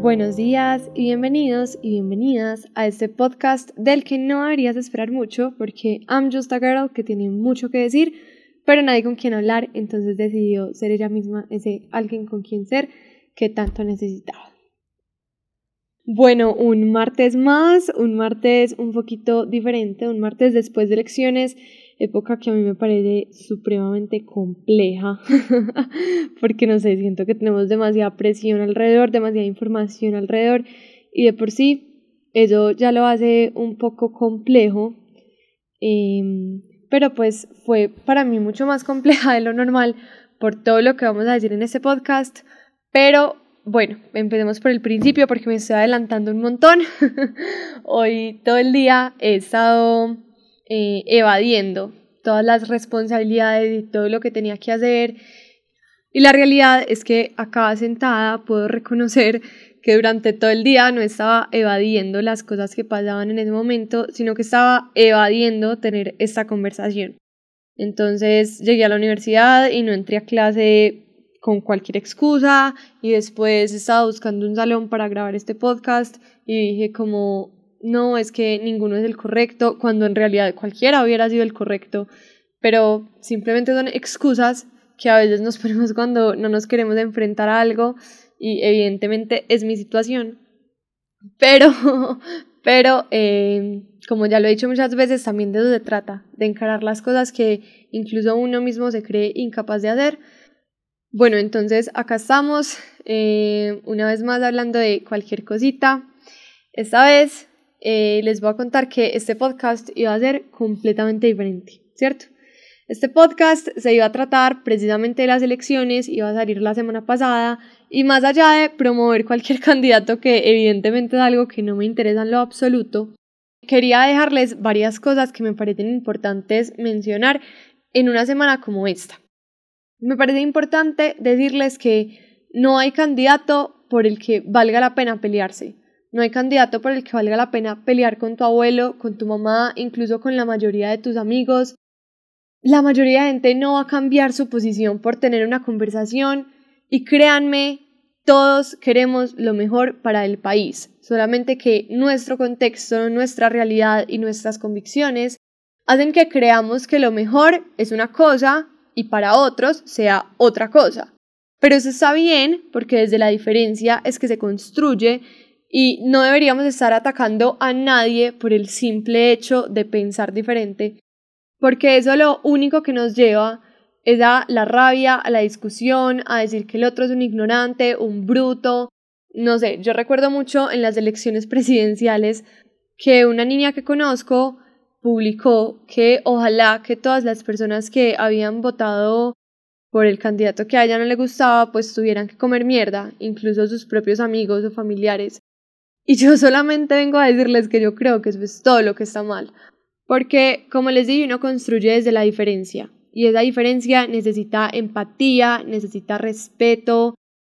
Buenos días y bienvenidos y bienvenidas a este podcast del que no deberías esperar mucho porque I'm just a girl que tiene mucho que decir, pero nadie con quien hablar, entonces decidió ser ella misma ese alguien con quien ser que tanto necesitaba. Bueno, un martes más, un martes un poquito diferente, un martes después de elecciones época que a mí me parece supremamente compleja, porque no sé, siento que tenemos demasiada presión alrededor, demasiada información alrededor, y de por sí eso ya lo hace un poco complejo, em, pero pues fue para mí mucho más compleja de lo normal por todo lo que vamos a decir en este podcast, pero bueno, empecemos por el principio porque me estoy adelantando un montón. Hoy todo el día he estado eh, evadiendo todas las responsabilidades y todo lo que tenía que hacer. Y la realidad es que acá sentada puedo reconocer que durante todo el día no estaba evadiendo las cosas que pasaban en ese momento, sino que estaba evadiendo tener esta conversación. Entonces llegué a la universidad y no entré a clase con cualquier excusa y después estaba buscando un salón para grabar este podcast y dije como no, es que ninguno es el correcto, cuando en realidad cualquiera hubiera sido el correcto, pero simplemente son excusas que a veces nos ponemos cuando no nos queremos enfrentar a algo y evidentemente es mi situación. Pero, pero eh, como ya lo he dicho muchas veces, también de eso trata, de encarar las cosas que incluso uno mismo se cree incapaz de hacer. Bueno, entonces acá estamos, eh, una vez más hablando de cualquier cosita. Esta vez eh, les voy a contar que este podcast iba a ser completamente diferente, ¿cierto? Este podcast se iba a tratar precisamente de las elecciones, iba a salir la semana pasada y más allá de promover cualquier candidato que evidentemente es algo que no me interesa en lo absoluto, quería dejarles varias cosas que me parecen importantes mencionar en una semana como esta. Me parece importante decirles que no hay candidato por el que valga la pena pelearse. No hay candidato por el que valga la pena pelear con tu abuelo, con tu mamá, incluso con la mayoría de tus amigos. La mayoría de gente no va a cambiar su posición por tener una conversación y créanme, todos queremos lo mejor para el país, solamente que nuestro contexto, nuestra realidad y nuestras convicciones hacen que creamos que lo mejor es una cosa y para otros sea otra cosa. Pero eso está bien porque desde la diferencia es que se construye y no deberíamos estar atacando a nadie por el simple hecho de pensar diferente, porque eso lo único que nos lleva es a la rabia, a la discusión, a decir que el otro es un ignorante, un bruto. No sé, yo recuerdo mucho en las elecciones presidenciales que una niña que conozco publicó que ojalá que todas las personas que habían votado por el candidato que a ella no le gustaba, pues tuvieran que comer mierda, incluso sus propios amigos o familiares. Y yo solamente vengo a decirles que yo creo que eso es todo lo que está mal. Porque, como les digo, uno construye desde la diferencia. Y esa diferencia necesita empatía, necesita respeto,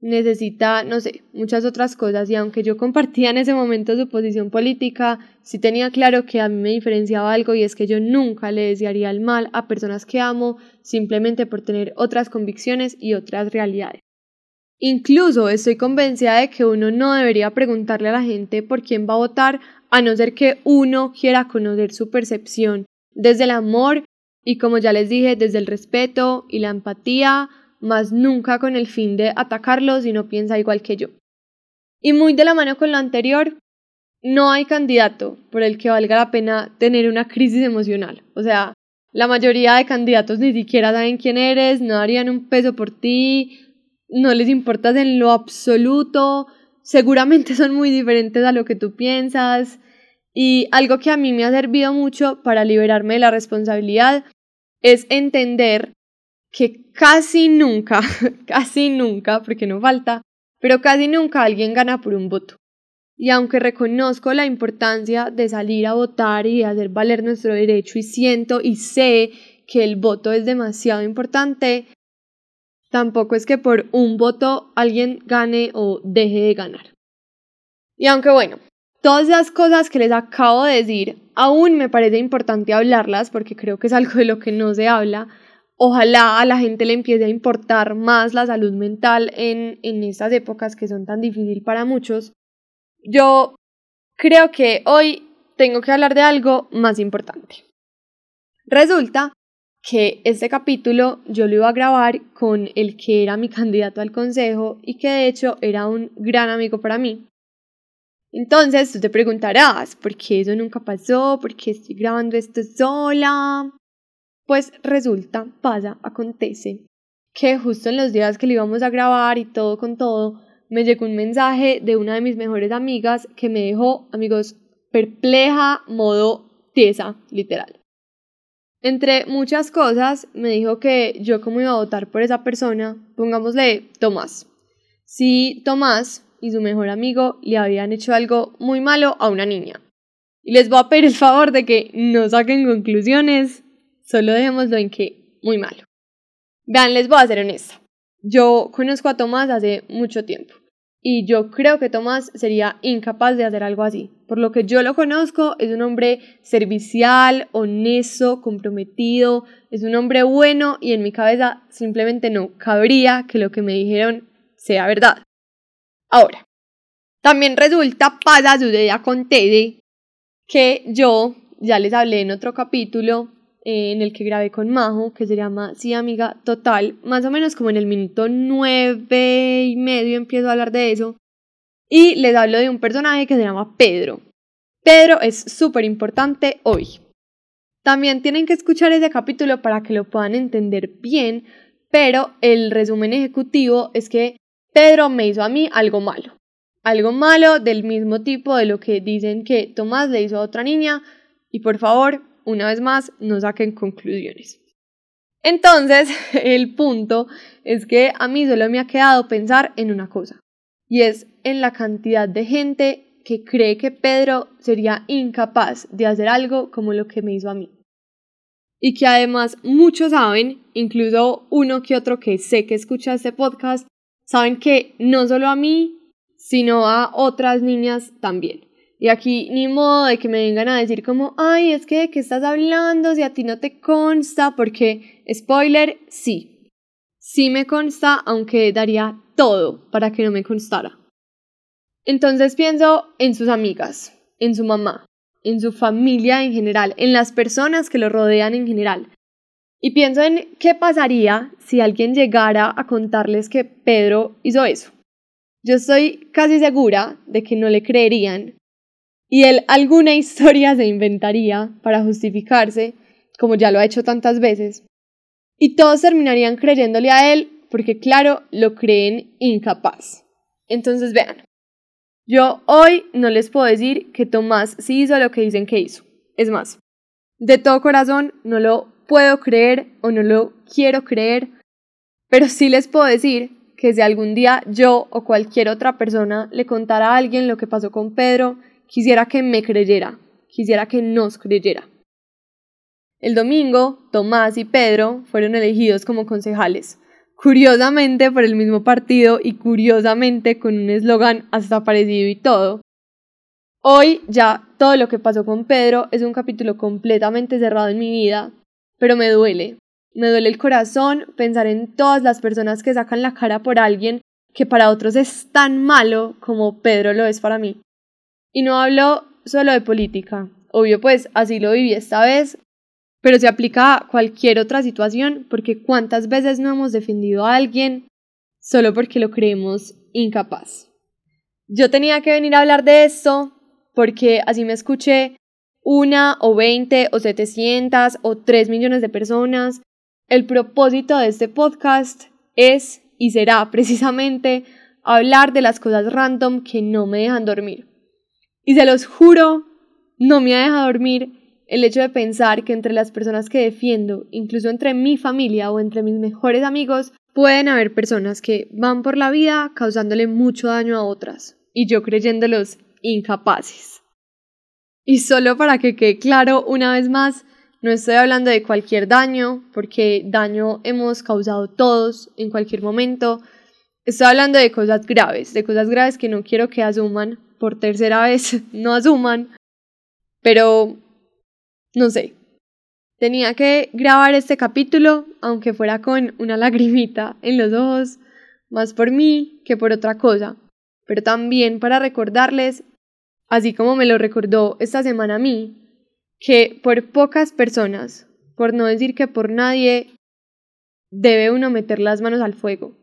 necesita, no sé, muchas otras cosas. Y aunque yo compartía en ese momento su posición política, sí tenía claro que a mí me diferenciaba algo y es que yo nunca le desearía el mal a personas que amo simplemente por tener otras convicciones y otras realidades. Incluso estoy convencida de que uno no debería preguntarle a la gente por quién va a votar a no ser que uno quiera conocer su percepción desde el amor y como ya les dije, desde el respeto y la empatía, más nunca con el fin de atacarlo si no piensa igual que yo. Y muy de la mano con lo anterior, no hay candidato por el que valga la pena tener una crisis emocional. O sea, la mayoría de candidatos ni siquiera saben quién eres, no darían un peso por ti, no les importas en lo absoluto, seguramente son muy diferentes a lo que tú piensas. Y algo que a mí me ha servido mucho para liberarme de la responsabilidad es entender que casi nunca, casi nunca, porque no falta, pero casi nunca alguien gana por un voto. Y aunque reconozco la importancia de salir a votar y hacer valer nuestro derecho y siento y sé que el voto es demasiado importante, Tampoco es que por un voto alguien gane o deje de ganar. Y aunque bueno, todas esas cosas que les acabo de decir, aún me parece importante hablarlas porque creo que es algo de lo que no se habla, Ojalá a la gente le empiece a importar más la salud mental en, en estas épocas que son tan difíciles para muchos. Yo creo que hoy tengo que hablar de algo más importante. Resulta que este capítulo yo lo iba a grabar con el que era mi candidato al consejo y que de hecho era un gran amigo para mí. Entonces tú te preguntarás, ¿por qué eso nunca pasó? ¿Por qué estoy grabando esto sola? Pues resulta, pasa, acontece que justo en los días que lo íbamos a grabar y todo con todo, me llegó un mensaje de una de mis mejores amigas que me dejó, amigos, perpleja, modo tiesa, literal. Entre muchas cosas, me dijo que yo como iba a votar por esa persona, pongámosle Tomás. Si Tomás y su mejor amigo le habían hecho algo muy malo a una niña. Y les voy a pedir el favor de que no saquen conclusiones, solo dejémoslo en que muy malo. Vean, les voy a ser honesta. Yo conozco a Tomás hace mucho tiempo y yo creo que Tomás sería incapaz de hacer algo así. Por lo que yo lo conozco, es un hombre servicial, honesto, comprometido, es un hombre bueno y en mi cabeza simplemente no cabría que lo que me dijeron sea verdad. Ahora, también resulta, pasa, sucede, acontece que yo, ya les hablé en otro capítulo, eh, en el que grabé con Majo, que se llama Sí, amiga, total, más o menos como en el minuto nueve y medio empiezo a hablar de eso. Y les hablo de un personaje que se llama Pedro. Pedro es súper importante hoy. También tienen que escuchar ese capítulo para que lo puedan entender bien, pero el resumen ejecutivo es que Pedro me hizo a mí algo malo. Algo malo del mismo tipo de lo que dicen que Tomás le hizo a otra niña. Y por favor, una vez más, no saquen conclusiones. Entonces, el punto es que a mí solo me ha quedado pensar en una cosa, y es en la cantidad de gente que cree que Pedro sería incapaz de hacer algo como lo que me hizo a mí. Y que además muchos saben, incluso uno que otro que sé que escucha este podcast, saben que no solo a mí, sino a otras niñas también. Y aquí ni modo de que me vengan a decir como, ay, es que de qué estás hablando si a ti no te consta, porque, spoiler, sí. Sí me consta, aunque daría todo para que no me constara. Entonces pienso en sus amigas, en su mamá, en su familia en general, en las personas que lo rodean en general. Y pienso en qué pasaría si alguien llegara a contarles que Pedro hizo eso. Yo estoy casi segura de que no le creerían y él alguna historia se inventaría para justificarse, como ya lo ha hecho tantas veces, y todos terminarían creyéndole a él porque claro, lo creen incapaz. Entonces vean, yo hoy no les puedo decir que Tomás sí hizo lo que dicen que hizo. Es más, de todo corazón no lo puedo creer o no lo quiero creer, pero sí les puedo decir que si algún día yo o cualquier otra persona le contara a alguien lo que pasó con Pedro, Quisiera que me creyera, quisiera que nos creyera. El domingo, Tomás y Pedro fueron elegidos como concejales, curiosamente por el mismo partido y curiosamente con un eslogan hasta parecido y todo. Hoy ya todo lo que pasó con Pedro es un capítulo completamente cerrado en mi vida, pero me duele. Me duele el corazón pensar en todas las personas que sacan la cara por alguien que para otros es tan malo como Pedro lo es para mí. Y no hablo solo de política. Obvio, pues así lo viví esta vez, pero se aplica a cualquier otra situación porque cuántas veces no hemos defendido a alguien solo porque lo creemos incapaz. Yo tenía que venir a hablar de esto porque así me escuché una o veinte o setecientas o tres millones de personas. El propósito de este podcast es y será precisamente hablar de las cosas random que no me dejan dormir. Y se los juro, no me ha dejado dormir el hecho de pensar que entre las personas que defiendo, incluso entre mi familia o entre mis mejores amigos, pueden haber personas que van por la vida causándole mucho daño a otras, y yo creyéndolos incapaces. Y solo para que quede claro una vez más, no estoy hablando de cualquier daño, porque daño hemos causado todos en cualquier momento. Estoy hablando de cosas graves, de cosas graves que no quiero que asuman por tercera vez no asuman, pero no sé. Tenía que grabar este capítulo, aunque fuera con una lagrimita en los ojos, más por mí que por otra cosa, pero también para recordarles, así como me lo recordó esta semana a mí, que por pocas personas, por no decir que por nadie, debe uno meter las manos al fuego,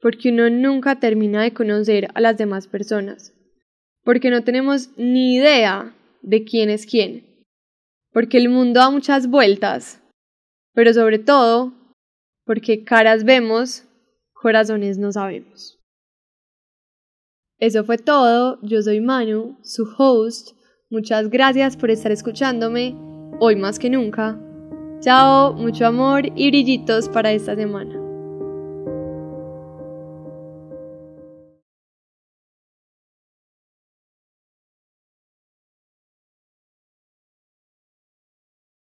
porque uno nunca termina de conocer a las demás personas, porque no tenemos ni idea de quién es quién, porque el mundo da muchas vueltas, pero sobre todo porque caras vemos corazones no sabemos. Eso fue todo, yo soy Manu, su host, muchas gracias por estar escuchándome, hoy más que nunca. Chao, mucho amor y brillitos para esta semana.